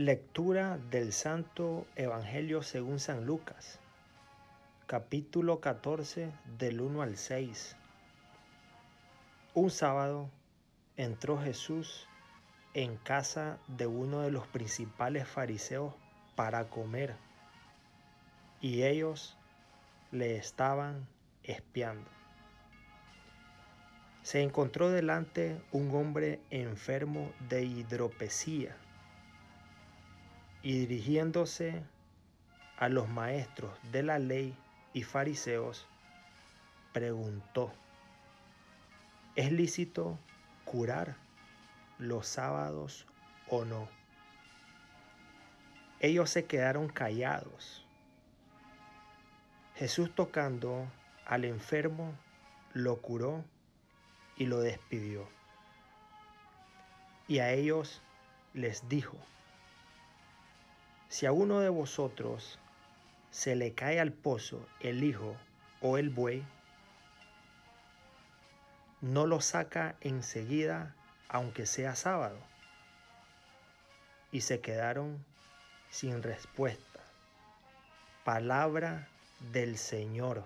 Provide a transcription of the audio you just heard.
Lectura del Santo Evangelio según San Lucas, capítulo 14 del 1 al 6. Un sábado entró Jesús en casa de uno de los principales fariseos para comer y ellos le estaban espiando. Se encontró delante un hombre enfermo de hidropesía y dirigiéndose a los maestros de la ley y fariseos, preguntó, ¿es lícito curar los sábados o no? Ellos se quedaron callados. Jesús tocando al enfermo, lo curó y lo despidió. Y a ellos les dijo, si a uno de vosotros se le cae al pozo el hijo o el buey, no lo saca enseguida aunque sea sábado. Y se quedaron sin respuesta. Palabra del Señor.